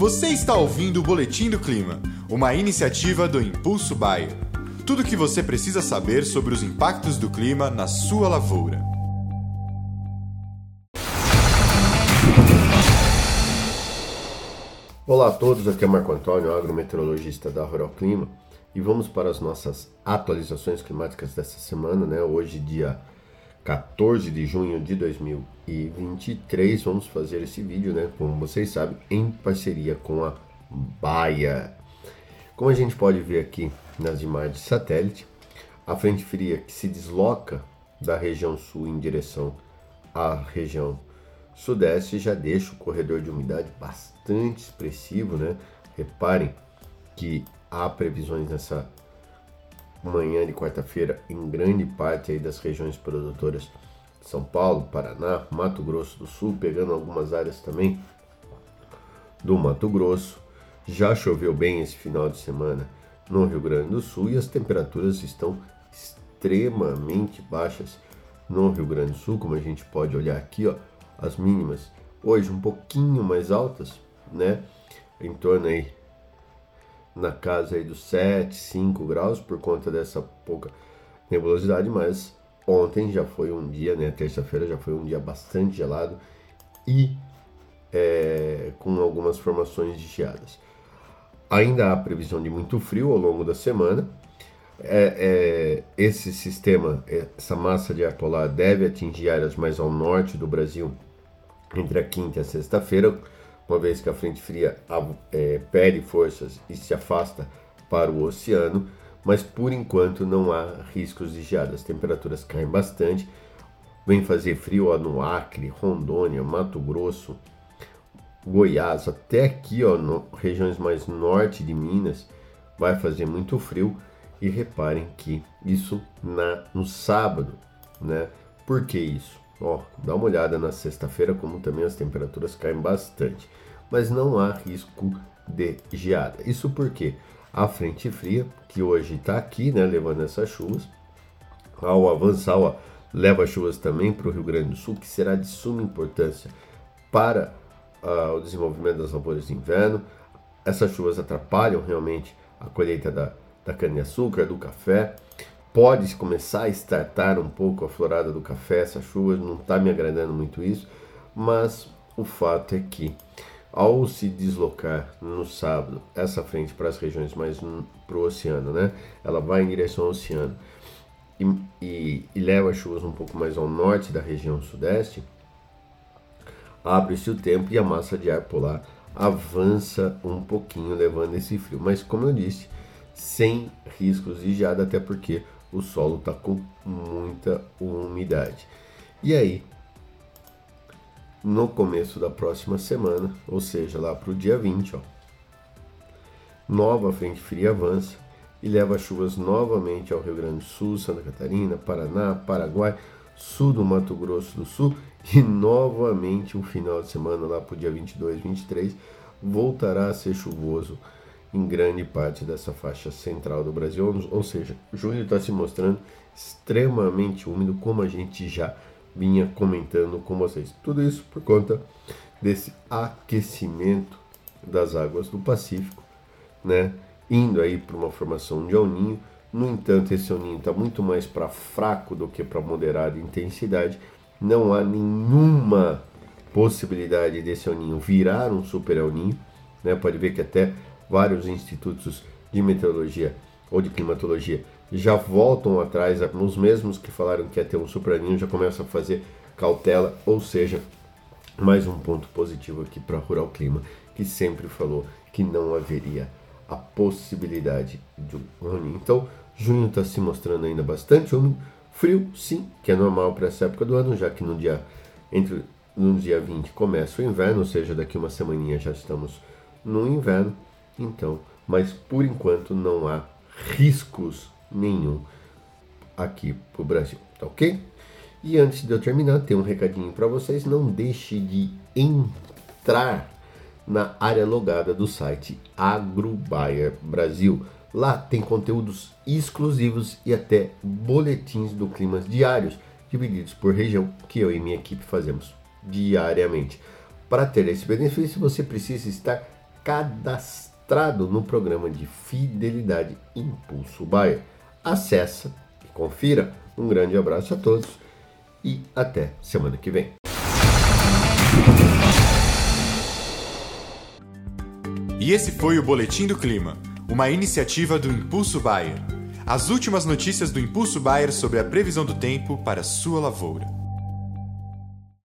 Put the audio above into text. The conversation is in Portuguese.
Você está ouvindo o Boletim do Clima, uma iniciativa do Impulso Bayer. Tudo o que você precisa saber sobre os impactos do clima na sua lavoura. Olá a todos, aqui é Marco Antônio, agrometeorologista da Rural Clima, e vamos para as nossas atualizações climáticas dessa semana, né? Hoje, dia 14 de junho de 2023, vamos fazer esse vídeo, né, como vocês sabem, em parceria com a Baia. Como a gente pode ver aqui nas imagens de satélite, a frente fria que se desloca da região sul em direção à região sudeste já deixa o corredor de umidade bastante expressivo, né? Reparem que há previsões nessa manhã de quarta-feira em grande parte das regiões produtoras São Paulo, Paraná, Mato Grosso do Sul, pegando algumas áreas também do Mato Grosso. Já choveu bem esse final de semana no Rio Grande do Sul e as temperaturas estão extremamente baixas no Rio Grande do Sul, como a gente pode olhar aqui, ó, as mínimas hoje um pouquinho mais altas, né? Em torno aí na casa aí dos 7, 5 graus por conta dessa pouca nebulosidade, mas ontem já foi um dia, né, terça-feira já foi um dia bastante gelado e é, com algumas formações de geadas. Ainda há previsão de muito frio ao longo da semana. É, é, esse sistema, essa massa de ar polar deve atingir áreas mais ao norte do Brasil entre a quinta e a sexta-feira, uma vez que a frente fria é, perde forças e se afasta para o oceano, mas por enquanto não há riscos de geada. As temperaturas caem bastante, vem fazer frio ó, no Acre, Rondônia, Mato Grosso, Goiás, até aqui, ó, no, regiões mais norte de Minas, vai fazer muito frio. E reparem que isso na, no sábado, né? Por que isso? Ó, dá uma olhada na sexta-feira, como também as temperaturas caem bastante, mas não há risco de geada. Isso porque a frente fria, que hoje está aqui, né, levando essas chuvas, ao avançar, ó, leva chuvas também para o Rio Grande do Sul, que será de suma importância para uh, o desenvolvimento das lavouras de inverno. Essas chuvas atrapalham realmente a colheita da, da cana-de-açúcar, do café pode começar a startar um pouco a florada do café, essa chuva, não está me agradando muito isso, mas o fato é que ao se deslocar no sábado essa frente para as regiões mais para o oceano, né? Ela vai em direção ao oceano e, e, e leva chuvas um pouco mais ao norte da região sudeste. Abre-se o tempo e a massa de ar polar avança um pouquinho, levando esse frio. Mas como eu disse, sem riscos de geada, até porque o solo está com muita umidade. E aí, no começo da próxima semana, ou seja, lá para o dia 20, ó, nova frente fria avança e leva chuvas novamente ao Rio Grande do Sul, Santa Catarina, Paraná, Paraguai, sul do Mato Grosso do Sul e novamente um final de semana lá para o dia 22, 23 voltará a ser chuvoso em grande parte dessa faixa central do Brasil, ou seja, junho está se mostrando extremamente úmido, como a gente já vinha comentando com vocês. Tudo isso por conta desse aquecimento das águas do Pacífico, né? Indo aí para uma formação de El No entanto, esse El está muito mais para fraco do que para moderada intensidade. Não há nenhuma possibilidade desse El virar um super El né? Pode ver que até vários institutos de meteorologia ou de climatologia já voltam atrás, os mesmos que falaram que ia ter um supraninho já começam a fazer cautela, ou seja, mais um ponto positivo aqui para Rural Clima, que sempre falou que não haveria a possibilidade de um Roninho. Então, junho está se mostrando ainda bastante úmido, frio, sim, que é normal para essa época do ano, já que no dia entre no dia 20 começa o inverno, ou seja, daqui uma semaninha já estamos no inverno. Então, mas por enquanto não há riscos nenhum aqui para o Brasil, tá ok? E antes de eu terminar, tem um recadinho para vocês. Não deixe de entrar na área logada do site AgroBuyer Brasil. Lá tem conteúdos exclusivos e até boletins do clima diários, divididos por região, que eu e minha equipe fazemos diariamente. Para ter esse benefício, você precisa estar cadastrado no programa de fidelidade Impulso Bayer. Acesse e confira. Um grande abraço a todos e até semana que vem. E esse foi o Boletim do Clima, uma iniciativa do Impulso Bayer. As últimas notícias do Impulso Bayer sobre a previsão do tempo para sua lavoura.